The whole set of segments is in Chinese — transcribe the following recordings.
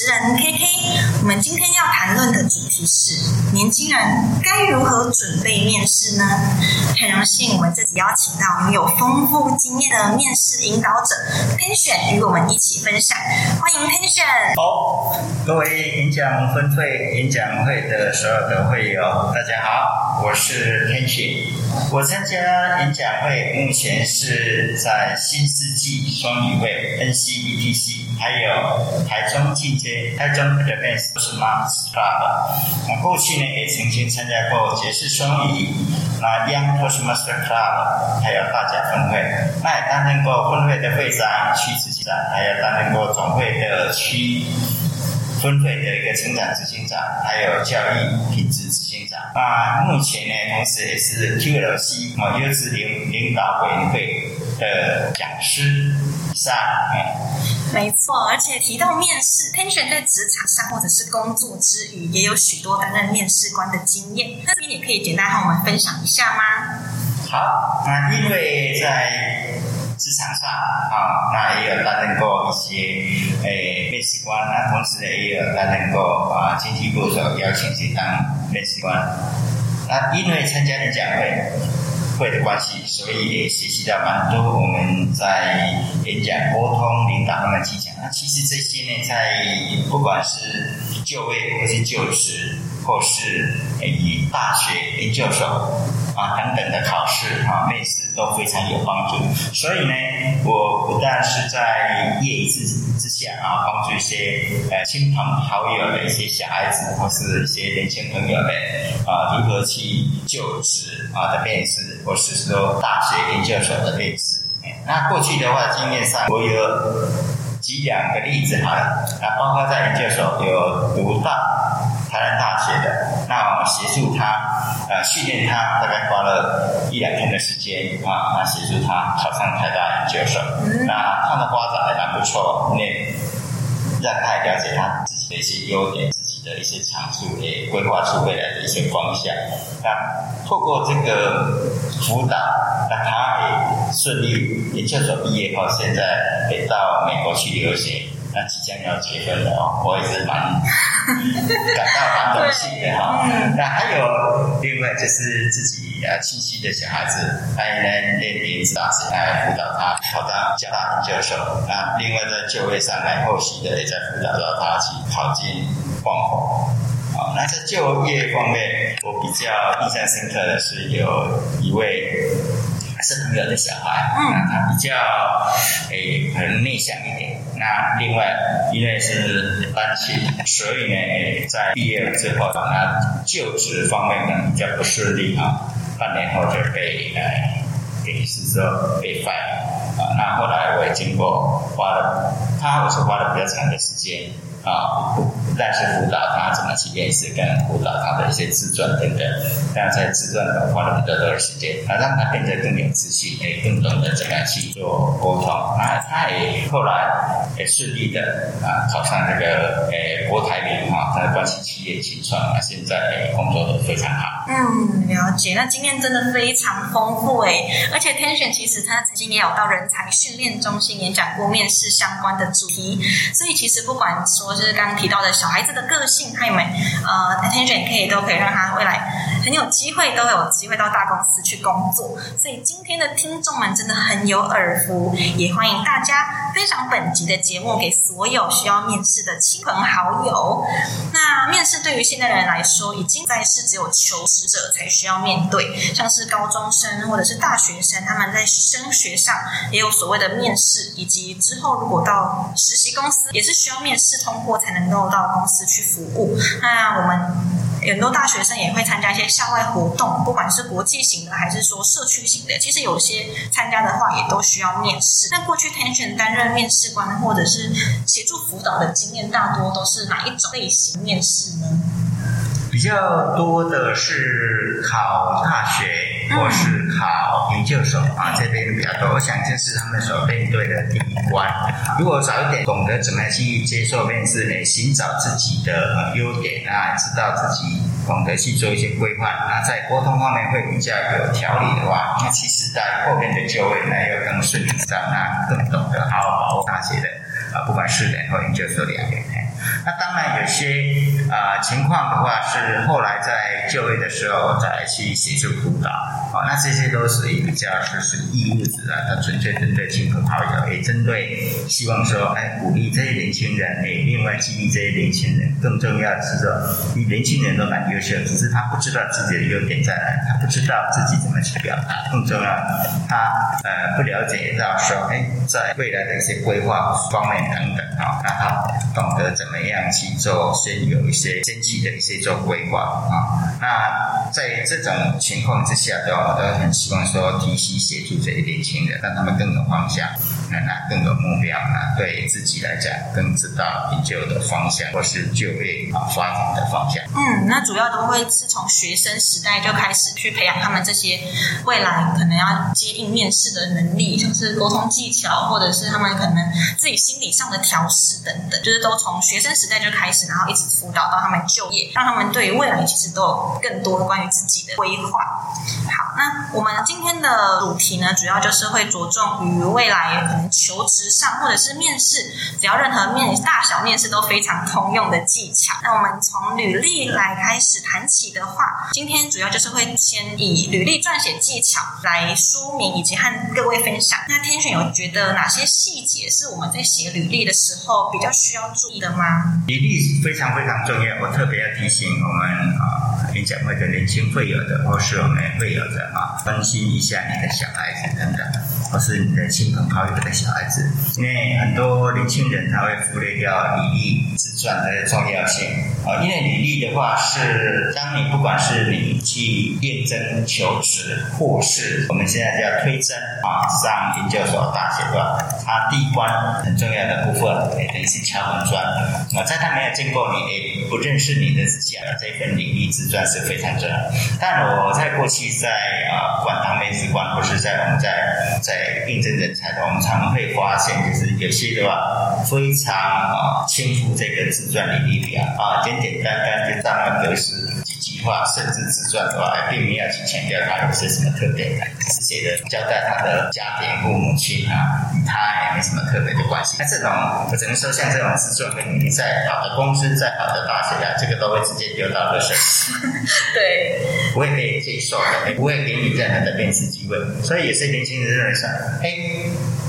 集的主持人 KK。我们今天要主题是年轻人该如何准备面试呢？很荣幸，我们这次邀请到拥有丰富经验的面试引导者 Tension 与我们一起分享。欢迎 Tension。好，各位演讲分会演讲会的所有的会友，大家好，我是 Tension。我参加演讲会，目前是在新世纪双语会 NCETC，还有台中进阶台中 Advanced Smart Club。那过去呢，也曾经参加过爵士双语、那 Young Toastmaster Club，还有大家分会。那也担任过分会的会长、区执行长，还有担任过总会的区。分会的一个成长执行长，还有教育品质执行长。那目前呢，同时也是 QLC 啊优质领领导委员会的讲师。上，没错，而且提到面试，Tension 在职场上或者是工作之余，也有许多担任面试官的经验。那边也可以简单和我们分享一下吗？好，那因为在职场上啊，那也有担任过一些诶面试官，那同时呢也有担任过啊经济部所邀请去当面试官。那因为参加演讲会会的关系，所以也学习到蛮多我们在演讲、沟通、领导方面技巧。那其实这些呢，在不管是就位或是就职，或是以大学、研究所。啊，等等的考试啊，类似都非常有帮助。所以呢，我是在业余之之下啊，帮助一些呃亲朋好友的一些小孩子或是一些年轻朋友们啊，如何去就职啊的面试，或是说大学研究所的面试。那过去的话，经验上我有举两个例子好了，啊，包括在研究所有读到台湾大学的，那我协助他。呃，训练他大概花了一两天的时间啊，那协助他考上台大研究所。那他的发展还蛮不错，那让他也了解他自己的一些优点，自己的一些长处，也规划出未来的一些方向。那透过这个辅导，那他也顺利研究所毕业后，现在也到美国去留学。那即将要结婚了哦，我也是蛮 感到蛮荣幸的哈。那还有另外就是自己啊亲戚的小孩子，他呢练笛子，来辅导他考到交大研究所。那另外在就业上来后续的也在辅导到他去考进矿火。好，那在就业方面，我比较印象深刻的是有一位。是朋友的小孩，那他比较诶可能内向一点。那另外因为是单亲，所以呢，在毕业了之后，他就职方面呢比较不顺利啊。半年后就被呃，给是说被 f 啊。那后来我也经过花了，他我是花了比较长的时间。啊，不但是辅导他怎么去面试，跟辅导他的一些自传等等，这样在自传中花了比较多的时间，啊，让他变得更有自信，也更懂得怎么样去做沟通。啊，他也后来也顺利的啊考上这个诶国台联啊，他的关系企业新创啊，现在工作的非常好。嗯，了解。那经验真的非常丰富诶，而且天选其实他曾经也有到人才训练中心演讲过面试相关的主题，所以其实不管说。就是刚刚提到的小孩子的个性，他们呃，attention 可以都可以让他未来很有机会，都有机会到大公司去工作。所以今天的听众们真的很有耳福，也欢迎大家分享本集的节目给所有需要面试的亲朋好友。那面试对于现在的人来说，已经在是只有求职者才需要面对，像是高中生或者是大学生，他们在升学上也有所谓的面试，以及之后如果到实习公司，也是需要面试通。过才能够到公司去服务。那我们很多大学生也会参加一些校外活动，不管是国际型的还是说社区型的。其实有些参加的话，也都需要面试。那过去 Tension 担任面试官或者是协助辅导的经验，大多都是哪一种类型面试呢？比较多的是考大学。或是考研究所啊，这边比较多。我想这是他们所面对的第一关。如果早一点懂得怎么去接受面试，呢，寻找自己的优点啊，知道自己懂得去做一些规划，那在沟通方面会比较有条理的话，那其实在后面的就业呢要更顺畅，那更懂得好好把握大学的啊，不管是人或研究所两年。那当然有些啊情况的话，是后来在就业的时候再去协助辅导，啊，那这些都属于比较是是义务制的，它纯粹针对亲朋好友，也针对希望说，哎，鼓励这些年轻人，哎，另外激励这些年轻人。更重要的是说，你年轻人都蛮优秀，只是他不知道自己的优点在哪，他不知道自己怎么去表达。更重要，他呃不了解到说，哎，在未来的一些规划方面等等啊，那他懂得怎么样去做，先有一些先期的一些做规划啊。那在这种情况之下的话，我都很希望说提携协助这些年轻人，让他们更有方向，那更有目标，那对自己来讲更知道研究的方向或是就业啊发展的方向。嗯，那主要都会是从学生时代就开始去培养他们这些未来可能要接应面试的能力，像是沟通技巧，或者是他们可能自己心理上的调试等等，就是都从学生时代就开始，然后一直辅导到他们就业，让他们对未来其实都有。更多关于自己的规划。那我们今天的主题呢，主要就是会着重于未来可能求职上，或者是面试，只要任何面大小面试都非常通用的技巧。那我们从履历来开始谈起的话，今天主要就是会先以履历撰写技巧来说明，以及和各位分享。那天选有觉得哪些细节是我们在写履历的时候比较需要注意的吗？履历非常非常重要，我特别要提醒我们啊。演讲会的年轻会有的，或是我们会有的啊，关心一下你的小孩子等等，或是你的亲朋好友的小孩子，因为很多年轻人他会忽略掉礼仪自传的重要性啊。因为履历的话是，当你不管是你去验证求职，或是我们现在叫推甄啊，上研究所、大学吧，它第一关很重要的部分，也等于是敲门砖啊。在他没有见过你，也不认识你的之前，这份履历自传。是非常重要，但我在过去在啊，管当面试官，或是在我们在在应征人才的，我们常会发现，就是有些的话非常啊轻浮这个自传履历表啊，简简单单就大量格式几句话，甚至自传的话，并没有去强调他有些什么特点，直接的交代他的家庭父母亲啊，与他也没什么特别的关系。那这种我只能说，像这种自传，你在好的公司，在好的大学啊，这个都会直接丢到热水。对，不会被接受的，不会给你任何的面试机会。所以有些年轻人认为说：“哎，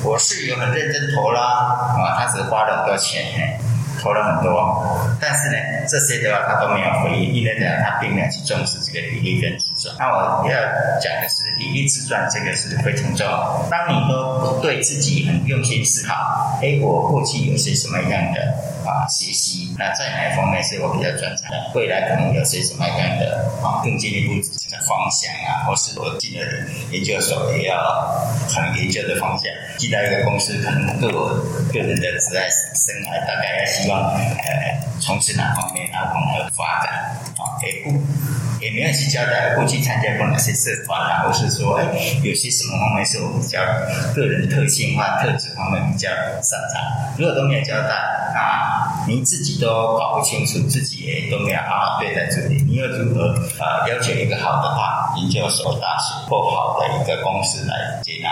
我室友很认真投啦，啊，他只花了很多钱，投了很多，但是呢，这些的话他都没有回应，因为呢，他并没有去重视这个比例跟自传。那我要讲的是，比例自传这个是非常重要。当你都对自己很用心思考，哎，我过去有些什么样的啊学习，那在哪一方面是我比较专长的？未来可能有些什么样的啊更进一步的方向啊，或是我进了研究所也要很研究的方向。进到一个公司，可能对我个人的职业生涯大概希望呃从事哪方面，然后如何发展啊？也不也没有去交代过去参加过哪些社团啊，或是说哎有些什么方面是我比较个人特性化、特质方面比较擅长。如果都没有交代啊，你自己都搞不清楚，自己也都没有好好对待自己，你又如何啊要求一个好的话研究所、大学或好的一个公司来接纳？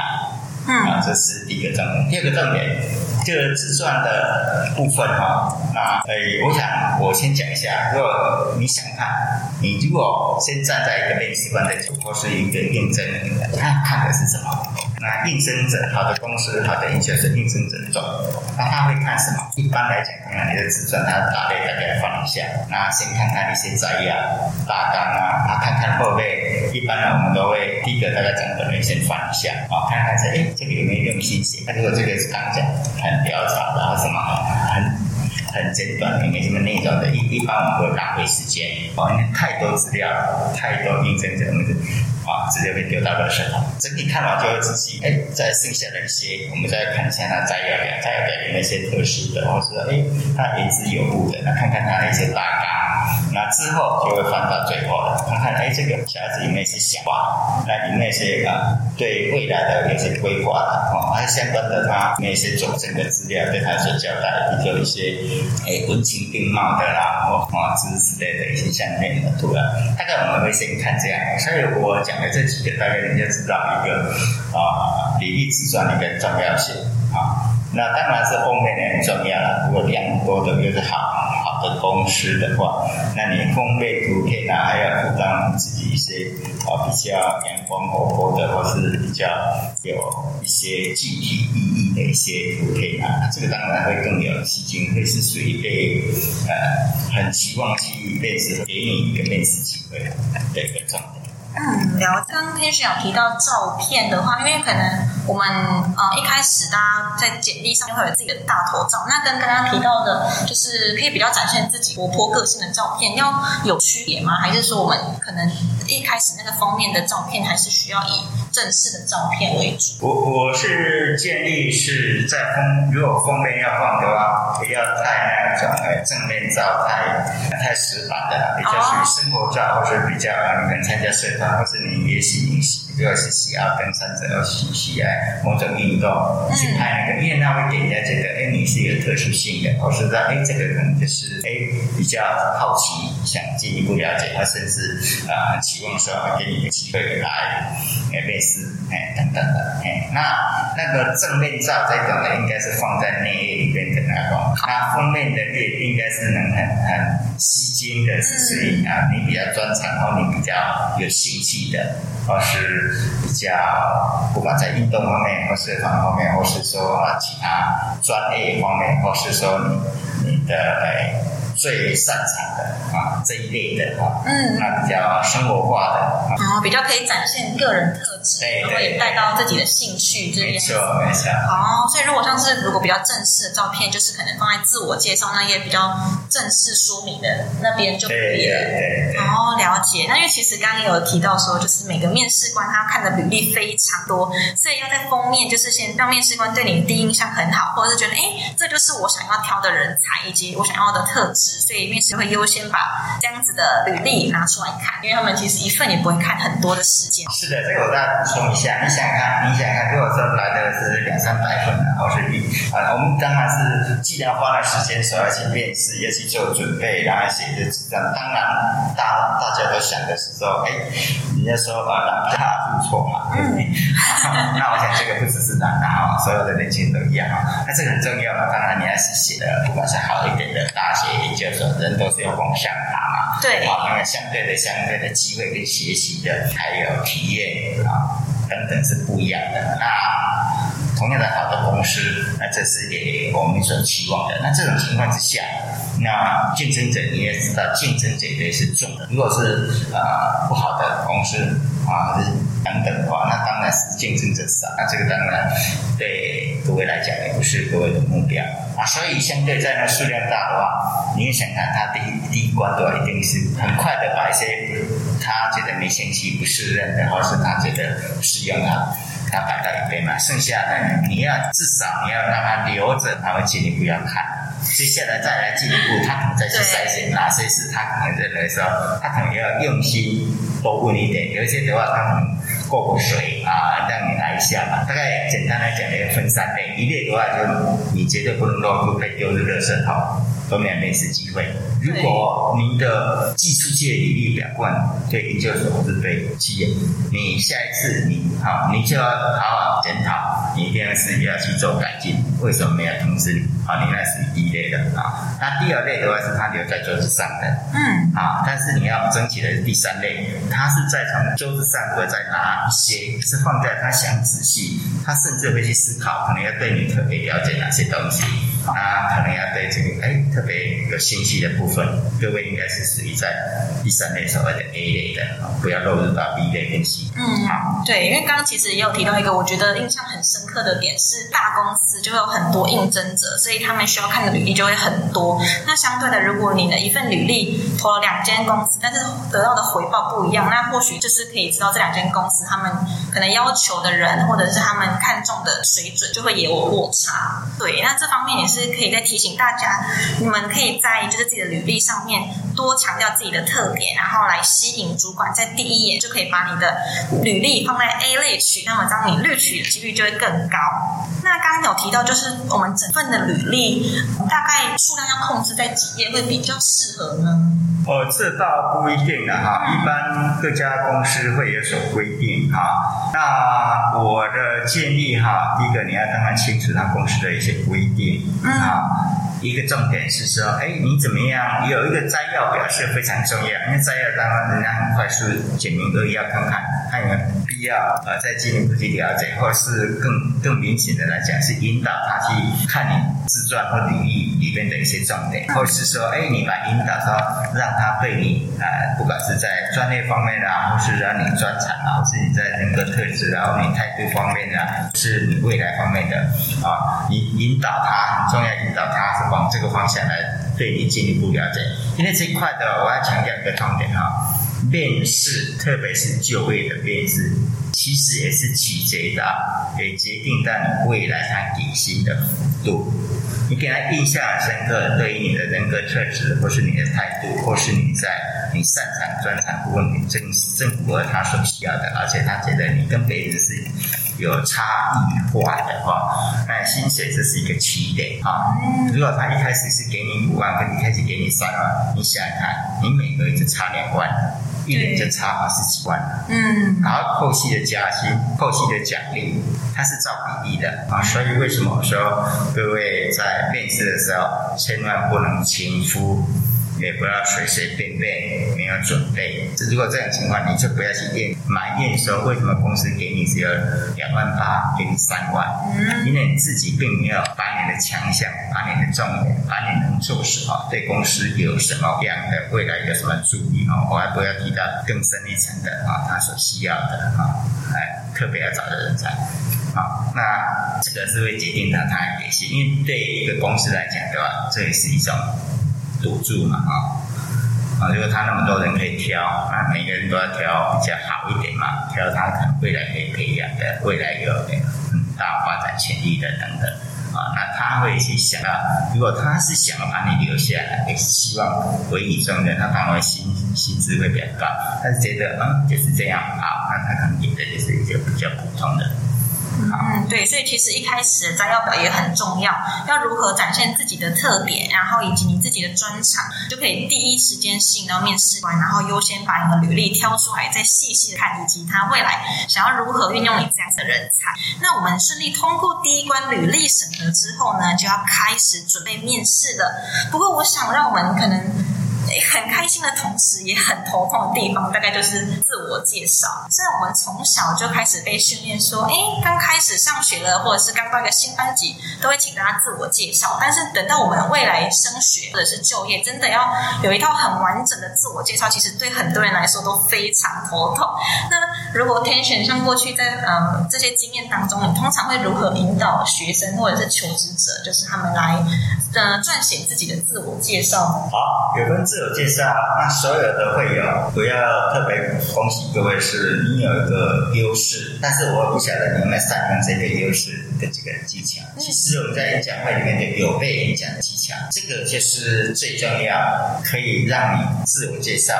嗯啊，这是第一个重点。第二个重点，这个自传的部分哈，那呃，我想我先讲一下。如果你想看，你如果先站在一个面试官的角度，或是一个应征人，他看的是什么？那应征者，好的公司，好的应征者，应征者重，那他会看什么？一般来讲，看看你的自传，他大类大概放一下，那先看看一些摘要、大纲啊，他看看后背。一般呢，我们都会第一个大概讲的人先放一下，啊，看看这哎，这个有没有用心写？那如果这个是刚讲很潦草，然后什么很很简短，也没什么内容的，一一般我们会浪费时间，哦，因为太多资料，太多应征者，我们啊，直接被丢到垃圾桶。整体看完就会仔细，哎，再剩下的一些，我们再看一下它摘要表，摘要表里面那些特殊的，或者说，哎，它言之有物的，那看看它的一些大纲，那之后就会翻到最后了，看看哎，这个小孩子里面是想法，那里面是啊，对未来的有些规划的哦，还有相关的他那些佐证的资料对他所交代，比如一些哎文情并茂的啦，或啊之之类的一些相片的图案，大概我们会先看这样。所以我讲的这几个，大概你就知道一个啊比例自传的一个重要性啊。那当然是封面也很重要了，如果量多的又是好好。的公司的话，那你封面图片啊，还要附上自己一些啊比较阳光活泼的，或是比较有一些具体意义的一些图片啊，这个当然会更有吸睛，会是属于被呃很期望去面试，给你一个面试机会的一个状态。嗯，聊刚刚天选有提到照片的话，因为可能我们呃一开始大家在简历上面会有自己的大头照，那跟刚刚提到的，就是可以比较展现自己活泼个性的照片，要有区别吗？还是说我们可能一开始那个封面的照片还是需要以正式的照片为主？我我是建议是在封，如果封面要放的话，不要太那种呃正面照，太太死板的，比较属于生活照，或者比较你们参加摄影。或是你也喜你喜，如果是喜爱登山者，要喜喜爱某种运动去拍那个，因为那会给人家觉得，哎，你是有特殊性的，或是说，哎，这个可能就是哎比较好奇，想进一步了解，他甚至啊很期望说给你个机会来哎面试哎等等的哎，那那个正面照这种的，应该是放在内页里面的的那封面的页应该是能很很吸睛的，是属于啊你比较专长，然后你比较有兴。趣的，或是比较不管在运动方面，或社团方面，或是说啊其他专业方面，或是说你你的诶最擅长的啊这一类的啊，嗯，那比较生活化的，哦，比较可以展现个人特然后也带到自己的兴趣这边，没错没错。哦，所以如果像是如果比较正式的照片，就是可能放在自我介绍那页比较正式说明的那边就可以了。哦，了解。那因为其实刚刚有提到说，就是每个面试官他看的履历非常多，所以要在封面就是先让面试官对你第一印象很好，或者是觉得哎，这就是我想要挑的人才以及我想要的特质。所以面试会优先把这样子的履历拿出来看，因为他们其实一份也不会看很多的时间。是的，这个我再补充一下，你想想看，你想想看，如果说来的是两三百份的，或是一啊，我们当然是既然花了时间，说要去面试，要去做准备，然后写这纸张，当然大大家都想的是说，哎，人家说啊，南大不错嘛，对不对？那我想这个不只是南大啊，所有的年轻人都一样啊。那这个很重要啊，当然你要是写的，不管是好一点的大学。研究所，人都是要往上爬嘛，对，啊，因为相对的、相对的机会跟学习的，还有体验啊等等是不一样的。那同样的好的公司，那这是给我们所期望的。那这种情况之下，那竞争者你也知道，竞争者也是重的。如果是呃不好的公司啊，等等的话，那当然是竞争者少。那这个当然对各位来讲也不是各位的目标。啊，所以相对在那数量大的话，你也想看他第一第一关的话，一定是很快的把一些他觉得没兴趣、不适任的，或是他觉得适用的，他摆到一边嘛。剩下的你要至少你要让他留着，他会请你不要看。接下来再来进一步，他可能再去筛选哪些是他可能认为说，他可能要用心多问一点。有一些的话，他可能供水啊，让你来一下嘛。大概简单来讲，要分三类。一类的话，就你绝对不能够被丢入热身头。都没有面试机会。如果您的寄出去的履历表冠对研究所或者对企业，你下一次你好，你就要好好检讨，你一定是要去做改进。为什么没有通知你？啊，你那是第一类的啊。那第二类的话是他留在桌子上的，嗯，啊，但是你要争取的是第三类，他是在从桌子上会再拿一些，是放在他想仔细，他甚至会去思考，可能要对你特别了解哪些东西。那，可能要对这个哎特别有兴趣的部分，各位应该是属于在第三类所谓的 A 类的，不要落入到 B 类跟 C。嗯，好，对，因为刚刚其实也有提到一个我觉得印象很深刻的点是，大公司就会有很多应征者，所以他们需要看的履历就会很多。那相对的，如果你的一份履历投了两间公司，但是得到的回报不一样，那或许就是可以知道这两间公司他们可能要求的人，或者是他们看重的水准就会也有落差。对，那这方面也是。可以再提醒大家，你们可以在就是自己的履历上面多强调自己的特点，然后来吸引主管在第一眼就可以把你的履历放在 A 类取，那么当你录取的几率就会更高。那刚刚有提到，就是我们整份的履历大概数量要控制在几页会比较适合呢？哦，这倒不一定的哈，一般各家公司会有所规定哈。那我的建议哈，第一个你要当然清楚他公司的一些规定啊。一个重点是说，哎，你怎么样？有一个摘要表示非常重要，因为摘要当然人家很快速简明扼要，看看看有没有必要呃再进一步去了解，或是更更明显的来讲，是引导他去看你自传或履历里面的一些重点，或是说，哎，你把引导说让他对你呃，不管是在专业方面啊，或是让你专长啊，或是你在人格特质啊，或你态度方面啊，是你未来方面的啊，引引导他很重要，引导他是。往这个方向来对你进一步了解，因为这一块的我要强调一个重点哈，面试特别是就业的面试，其实也是取决的，也决定到你未来他底薪的幅度。你给他印象深刻，对于你的人格特质，或是你的态度，或是你在你擅长专长部分，正正符合他所需要的，而且他觉得你跟别人是有差异化的话，那薪水这是一个起点啊。如果他一开始是给你五万，跟一开始给你三万，你想想看，你每个月就差两万。一年就差二十几万，嗯，然后后期的加薪、后期的奖励，它是照比例的啊。所以为什么说各位在面试的时候，千万不能轻浮。也不要随随便便没有准备。如果这种情况，你就不要去验埋怨说为什么公司给你只有两万八，给你三万，因为你自己并没有把你的强项、把你的重点、把你能做什么，对公司有什么样的未来有什么注意啊？我还不要提到更深一层的啊，他所需要的啊，哎，特别要找的人才。好，那这个是会决定到他的野心，因为对一个公司来讲，对吧？这也是一种。赌注嘛，啊啊！如果他那么多人可以挑，那每个人都要挑比较好一点嘛，挑他可能未来可以培养的，未来有很大发展潜力的等等啊。那他会去想到，如果他是想要把你留下来，也希望委以重任，他当然薪薪资会比较高。但是觉得嗯就是这样好，那他可能给的就是一个比较普通的。嗯，对，所以其实一开始的摘要表也很重要，要如何展现自己的特点，然后以及你自己的专长，就可以第一时间吸引到面试官，然后优先把你的履历挑出来，再细细的看，以及他未来想要如何运用你这样子的人才。那我们顺利通过第一关履历审核之后呢，就要开始准备面试了。不过，我想让我们可能。很开心的同时，也很头痛的地方，大概就是自我介绍。虽然我们从小就开始被训练说，哎，刚开始上学了，或者是刚到一个新班级，都会请大家自我介绍。但是等到我们未来升学或者是就业，真的要有一套很完整的自我介绍，其实对很多人来说都非常头痛。那如果 tension 像过去在呃这些经验当中，你通常会如何引导学生或者是求职者，就是他们来呃撰写自己的自我介绍呢？好，有跟自我介绍，那所有的会有不要特别恭喜各位，是你有一个优势，但是我不晓得你有没有善用这个优势的这个技巧。其实我们在演讲会里面的有备演讲的技巧，这个就是最重要，可以让你自我介绍，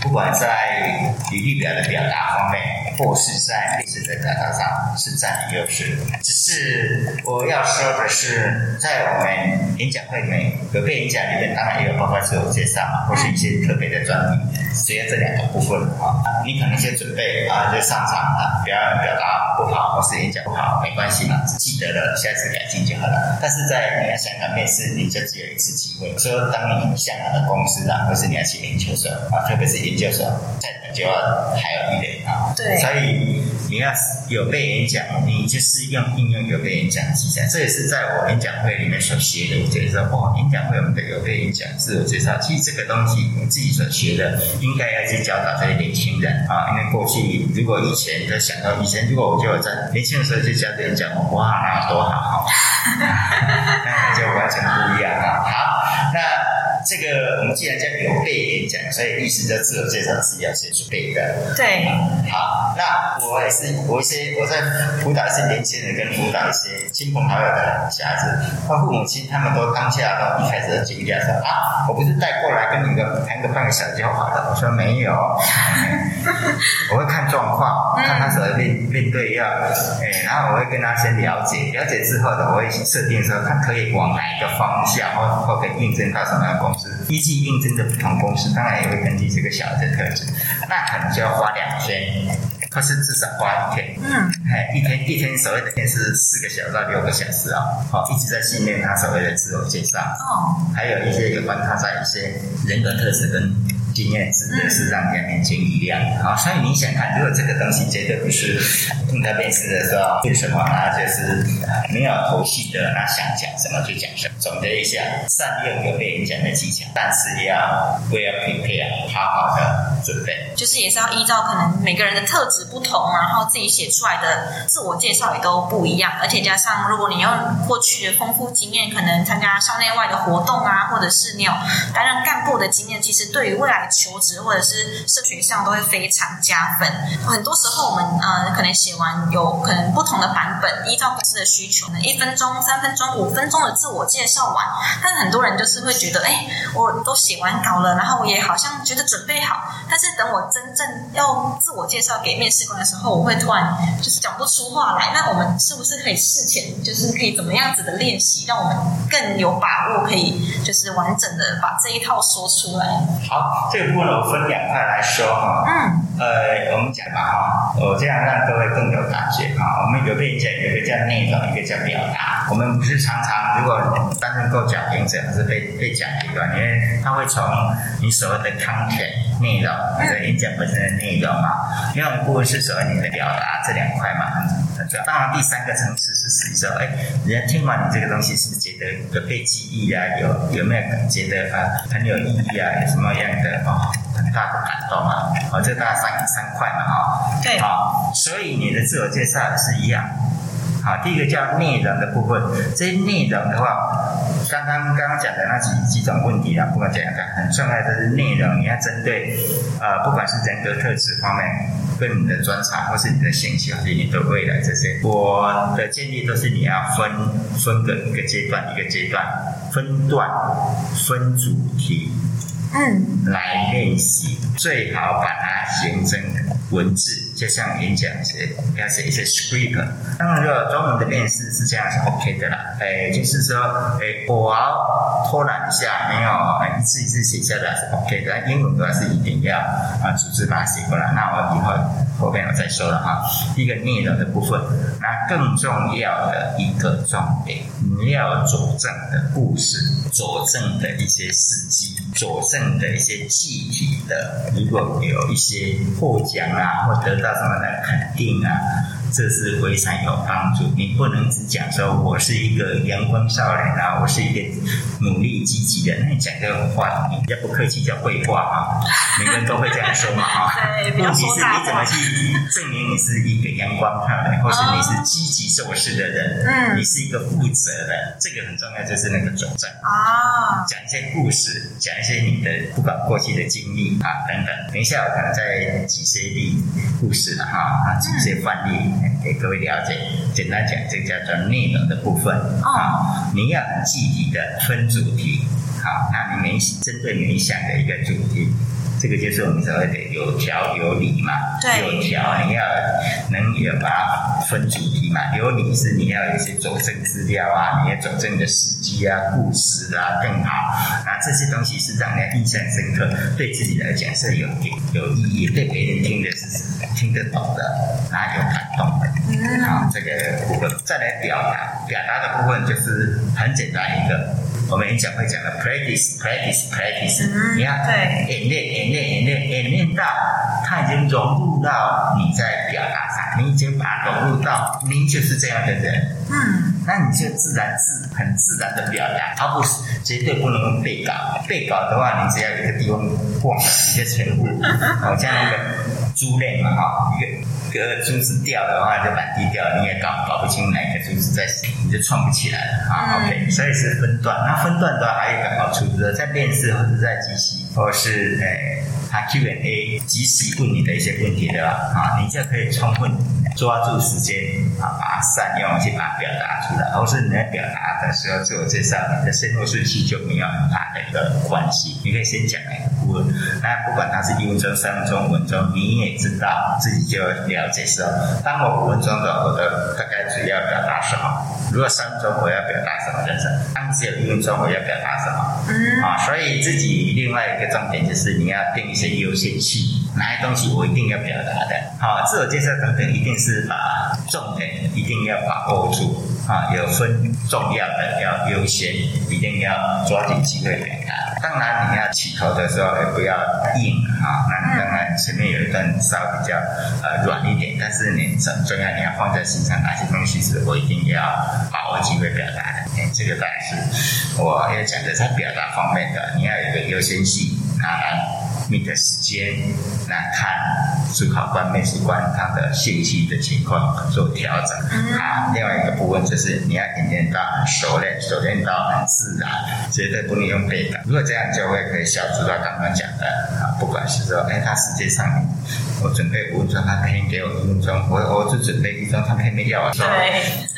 不管在履历表的表达方面，或是在面试的表达上，是占优势。只是我要说的是，在我们演讲会里面，有备演讲里面当然也有包括自我介绍。或是一些特别的专题，只要这两个部分啊，你可能先准备啊，就上场啊，表演表达不好或是演讲不好，没关系嘛，记得了，下次改进就好了。但是在你要香港面试，你就只有一次机会。说当你香港的公司啊，或是你要去研究所啊，特别是研究所，在就要还有一点啊，对，所以你要有被演讲，你就是用应用有被演讲技巧，这也是在我演讲会里面所学的。我觉得说，哇，演讲会我们的有被演讲自我介绍，其实这个东东西我自己所学的，应该要去教导这些年轻人啊！因为过去如果以前都想到以前，如果我就在年轻的时候就教人讲，哇，那多好，那就完全不一样啊！好，那这个我们既然叫有备演讲，所以意思就自我介绍是要先准备的。对，好，那我也是，我一些我在辅导一些年轻人，跟辅导一些亲朋好友的小孩子，他父母亲他们都当下都一开始都惊讶说啊，我不是带过来跟你个谈个半个小时就好了。我说没有，我会看状况，看他所的面面对要，哎，然后我会跟他先了解，了解之后的，我会设定说他可以往哪一个方向，或或可以应征到什么样的公司，依据应征的不同公司，当然也会根据这个小孩的特质，那可能就要花两天，或是至少花一天，嗯，哎，一天一天所谓的天是四个小时到六个小时啊，好，一直在训练他所谓的自我介绍，哦，还有一些有关他在一些人格特质跟经验值的是让人家眼前一亮。好，所以你想看，如果这个东西绝对不是听他面试的时候为什么，那就是没有头绪的，那想讲什么就讲什么。总结一下，善用有被演讲的技巧，但是要不要 prepare，好好的准备。就是也是要依照可能每个人的特质不同，然后自己写出来的自我介绍也都不一样，而且加上如果你用过去的丰富经验，可能参加校内外的活动啊，或者是你有担任干部的经验，其实对于未来求职或者是升学上都会非常加分。很多时候我们呃可能写完有可能不同的版本，依照公司的需求，一分钟、三分钟、五分钟的自我介绍完，但很多人就是会觉得，哎，我都写完稿了，然后我也好像觉得准备好，但是等我真正要自我介绍给面试官的时候，我会突然就是讲不出话来。那我们是不是可以事前就是可以怎么样子的练习，让我们更有把握，可以就是完整的把这一套说出来？好，这个部分我分两块来说哈。嗯，呃，我们讲吧哈，我这样让各位更有感觉哈。我们有被讲，有个叫内容，一个叫表达。我们不是常常如果担任够讲评者，还是被被讲一段，因为它会从你所谓的 content 内容或者演讲本身的内容嘛，另外一部分是所谓你的表达这两块嘛，很重要。当然，第三个层次是实际上，哎，人家听完你这个东西，是不是觉得有被记忆啊？有有没有觉得啊很有意义啊？有什么样的哦很大的感动啊？哦，这大概三三块嘛，哈、对，好，所以你的自我介绍也是一样。好，第一个叫内容的部分，这些内容的话，刚刚刚刚讲的那几几种问题啊，不管怎样讲，很重要的是内容，你要针对呃，不管是人格特质方面，跟你的专长，或是你的兴趣，还是你的未来这些，我的建议都是你要分分个一个阶段一个阶段，分段分主题，嗯，来练习，最好把它形成文字，就像演讲写要写一些 script。当然，如果中文的面试是这样是 OK 的啦。哎，就是说，哎，我要偷懒一下，没有哎一字一字写下来是 OK 的。英文的话是一定要啊，组织把它写过来。那我以后后面我再说了哈。一个内容的部分，那更重要的一个重点，你要佐证的故事，佐证的一些事迹。佐证的一些具体的，如果有一些获奖啊，或得到什么的肯定啊，这是非常有帮助。你不能只讲说我是一个阳光少年啊，我是一个努力积极的，那你讲这种话，你要不客气叫废话啊，每个人都会这样说嘛啊。对，问题是你怎么。去证明你是一个阳光少年，或是你是积极做事的人，嗯你是一个负责的，这个很重要，就是那个佐证。啊，讲一些故事，讲一些你的不管过去的经历啊等等。等一下我可能再举些例故事了哈啊，举一些范例给各位了解。简单讲，这叫做内容的部分啊，你要很具体的分主题。好，那你每针对每一项的一个主题。这个就是我们所谓的有条有理嘛，对。有条你要能有把它分主题嘛，有理是你要有一些佐证资料啊，你要佐证你的事迹啊、故事啊更好，那这些东西是让人印象深刻，对自己来讲是有有意义，对别人听的是听得懂的，然后有感动的。嗯，好，这个部分再来表达，表达的部分就是很简单一个，我们演讲会讲的 practice practice practice，、嗯你要对。演练演练演练演练到它已经融入到你在表达上，你已经把它融入到您就是这样的人，嗯，那你就自然自很自然的表达，而不是绝对不能用背稿。背稿的话，你只要有一个地方过，你就全部，好像那个珠链嘛哈，一个个珠子掉的话就满地掉，你也搞搞不清哪个珠子在，你就串不起来了啊。OK，所以是分段。那分段的话还有一个好处，就是在面试或者在即席，或是诶，他 Q&A 及时问你的一些问题的啊，你就可以充分。抓住时间啊，把它善用去把它表达出来。或是你在表达的时候自我介绍，你的先后顺序就没有很大的一个关系。你可以先讲一个部分，那不管它是一分钟、三分钟、五分钟，你也知道自己就了解说，当我五分钟的，我的大概主要表达什么？如果三分钟我要表达什么？认识？当时有一分钟我要表达什么？嗯啊，所以自己另外一个重点就是你要定一些优先序。哪些东西我一定要表达的？好，自我介绍等等，一定是把重点一定要把握住啊，有分重要的要优先，一定要抓紧机会表达。当然，你要起头的时候也不要硬啊。那当然前面有一段稍微比较呃软一点，但是你很重要，你要放在心上，哪些东西是我一定要把握机会表达的？哎，这个当然是我要讲的在表达方面的，你要有一个优先性啊。你的时间来看主考官、面试官他的信息的情况做调整啊。另外一个部分就是你要演练到很熟练，熟练到很自然，绝对不能用背的。如果这样就会可以消除到刚刚讲的啊，不管是说哎，他实际上我准备五分钟，他偏给我一分钟，我我就准备一分钟，他偏没要我。对。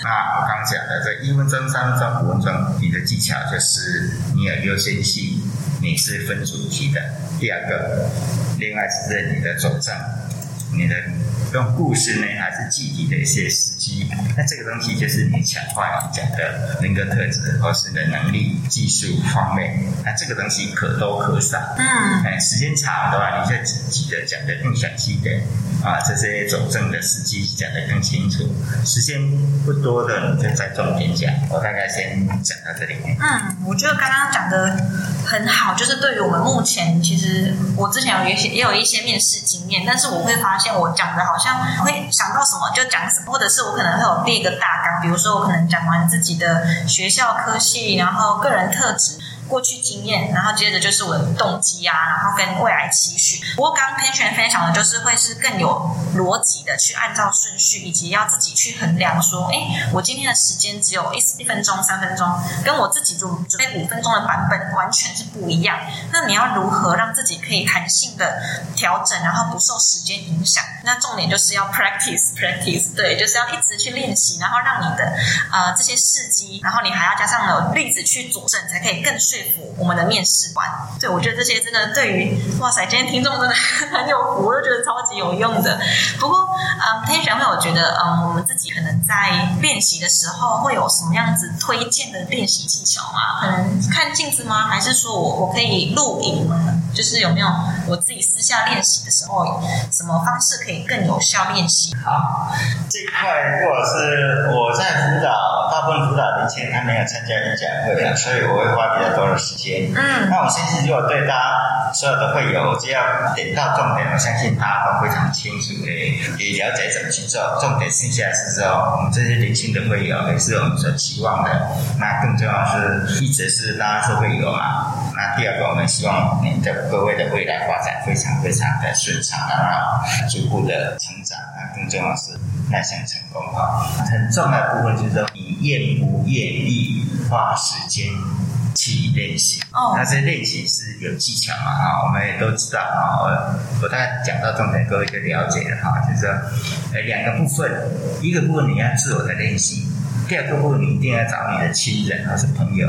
啊，我刚讲的这一分钟、三分钟、五分钟，你的技巧就是你有优先性。你是分主题的，第二个，另外是你的走账，你的用故事呢，还是具体的一些时机？那这个东西就是你强化你讲的人格特质，或是你的能力、技术方面。那这个东西可多可少。嗯，哎，时间长的话，你就记得讲的更详细一点。啊，这些走正的时机讲的更清楚。时间不多的，你就再重点讲。我大概先讲到这里。嗯，我觉得刚刚讲的很好，就是对于我们目前，其实我之前有一些也有一些面试经验，但是我会发现我讲的好像会想到什么就讲什么，或者是我可能会有列一个大纲，比如说我可能讲完自己的学校科系，然后个人特质。过去经验，然后接着就是我的动机啊，然后跟未来期许。不过刚潘璇分享的就是会是更有逻辑的去按照顺序，以及要自己去衡量说，哎，我今天的时间只有一一分钟、三分钟，跟我自己准准备五分钟的版本完全是不一样。那你要如何让自己可以弹性的调整，然后不受时间影响？那重点就是要 practice practice，对，就是要一直去练习，然后让你的呃这些事迹，然后你还要加上有例子去佐证，才可以更顺。说服我们的面试官，对我觉得这些真的对于哇塞，今天听众真的很有福，我就觉得超级有用的。不过，嗯，天选会，我觉得，嗯，我们自己可能在练习的时候会有什么样子推荐的练习技巧吗？可能看镜子吗？还是说我我可以录影吗？就是有没有我自己私下练习的时候，什么方式可以更有效练习？好，这一块如果是我在辅导，大部分辅导年轻人他没有参加演讲会啊，所以我会花比较多的时间。嗯，那我相信如果对大家所有的会友，只要点到重点，我相信大家都非常清楚的，也了解怎么去做。重点剩下是说，我们这些年轻的会友也是我们所期望的。那更重要是，一直是大家是会友嘛。那第二个，我们希望您的各位的未来发展非常非常的顺畅啊，逐步的成长那，更重要是迈向成功啊。很重要的部分就是说，你愿不愿意花时间去练习？哦，那这练习是有技巧嘛？啊，我们也都知道啊。我我大概讲到重点，各位就了解了哈。就是说，呃，两个部分，一个部分你要自我的练习。第二个部分，你一定要找你的亲人或是朋友，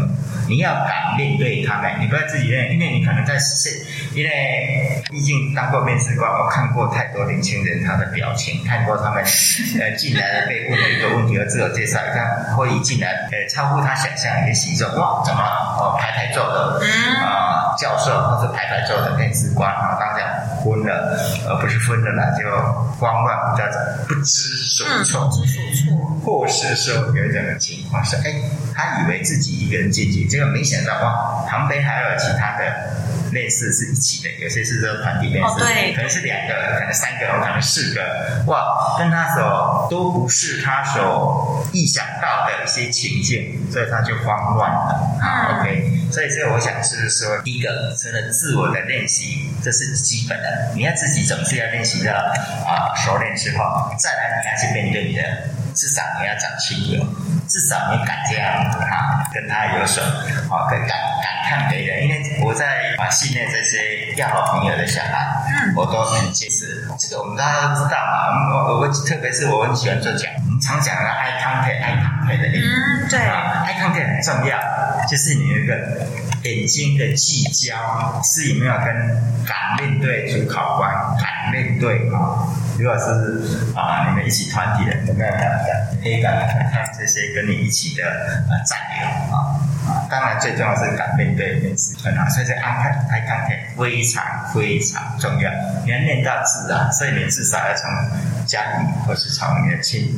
你要敢面对他们，你不要自己练，因为你可能在是，因为毕竟当过面试官，我看过太多年轻人他的表情，看过他们 呃进来被问了一个问题和自我介绍，你看会议进来，呃超乎他想象一个形状，哇，怎么哦排排坐的啊教授或者排排坐的面试官啊，当然昏了，而不是昏了啦，就慌乱，叫做不知所措，不知所措。或是说有一种情况是，哎，他以为自己一个人进去，结果没想到哇，旁边还有其他的类似是一起的，有些是说团体面试，哦对可能是两个，可能三个，可能四个，哇，跟他所都不是他所意想到的一些情境，所以他就慌乱了啊。嗯 OK，所以这个我想是说，第一个，真的自我的练习，这是基本的，你要自己总是要练习到啊熟练之后，再来你要去面对你的，至少你要讲清楚，至少你敢这样啊跟他有所啊跟感感叹别人，因为我在啊训练这些要好朋友的小孩，嗯我都很坚持。这个我们大家都知道嘛，我我特别是我很喜欢做讲，我们常讲的 eye contact eye contact 的练习。嗯，对，啊，eye contact 很重要，就是你那个眼睛的聚焦是有没有跟敢面对主考官，敢面对啊。如果是啊，你们一起团体的，有没有敢敢可以敢看看这些跟你一起的呃战友啊啊？当然最重要是敢面对面试很好，所以这 eye contact eye contact 非常非常重要，你要练到自然，所以你至少要从家里或是从你的亲。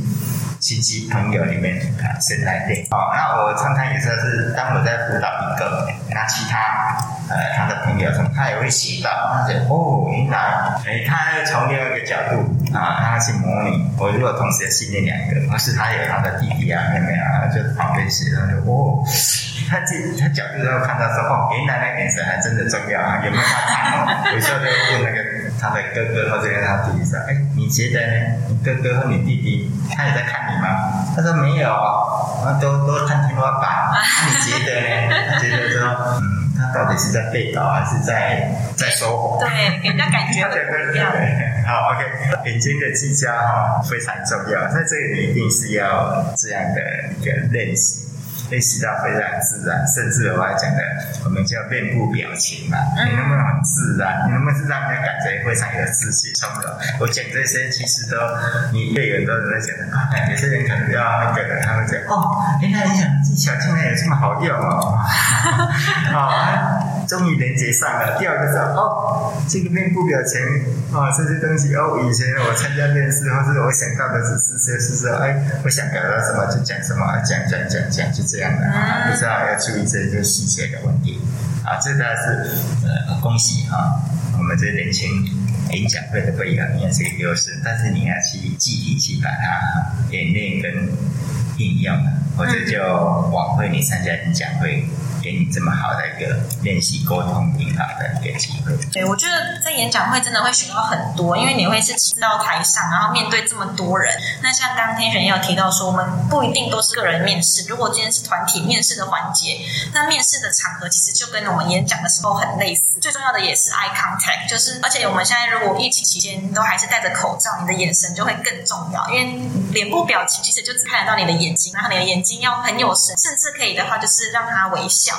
亲戚朋友里面啊，先来练。哦，那我常常有时候是当我在辅导一个，那其他呃他的朋友什么，他也会写到，他就哦，原来哎，他从另外一个角度啊，他去模拟。我如果同时训练两个，或是他有他的弟弟啊、妹妹啊，就旁边写，他就哦。他自己他角度都看到说哦，原来那眼神还真的重要啊，有没有他看哦？有时候就问那个他的哥哥或者跟他弟弟说，哎，你觉得呢？你哥哥和你弟弟他也在看你吗？他说没有，啊，都都看天花板。那你觉得呢？他觉得说，嗯，他到底是在背稿还是在在说谎？对，给人家感觉 对对不一样。对，好，OK，眼睛的聚焦哈非常重要，在这里一定是要这样的一个练习。练习到非常自然，甚至我还讲的，我们叫面部表情嘛，嗯你能不能很自然？你能不能是让人家感觉非常有自信、从容？我讲这些其实都，你对很多人在讲的啊，有些人可能要那个的，他会讲哦，原来你想技巧竟然有这么好用哦，啊，终于连接上了。第二个是哦，这个面部表情啊，这些东西哦，以前我参加面试，或者我想到的只是就是说，哎，我想表达什么就讲什么，讲讲讲讲就这样的啊，不知道要注意这些细节的问题啊，这个是呃恭喜啊，我们这些年轻演讲会的会员，你也是个优势，但是你要去记忆去把它演练跟应用，或者就晚会你参加演讲会。给你这么好的一个练习沟通挺好的一个机会。对，我觉得在演讲会真的会学到很多，因为你会是骑到台上，然后面对这么多人。那像刚刚天璇也有提到说，我们不一定都是个人面试，如果今天是团体面试的环节，那面试的场合其实就跟我们演讲的时候很类似。最重要的也是 eye contact，就是而且我们现在如果疫情期间都还是戴着口罩，你的眼神就会更重要，因为脸部表情其实就只看得到你的眼睛，然后你的眼睛要很有神，甚至可以的话就是让它微笑。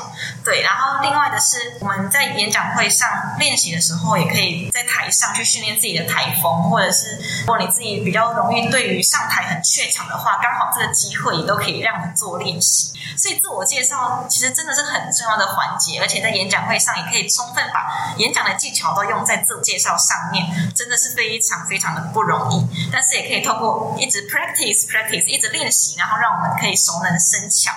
对，然后另外的是我们在演讲会上练习的时候，也可以在台上去训练自己的台风，或者是如果你自己比较容易对于上台很怯场的话，刚好这个机会也都可以让你做练习。所以自我介绍其实真的是很重要的环节，而且在演讲会上也可以充分把演讲的技巧都用在自我介绍上面，真的是非常非常的不容易。但是也可以透过一直 practice practice 一直练习，然后让我们可以熟能生巧。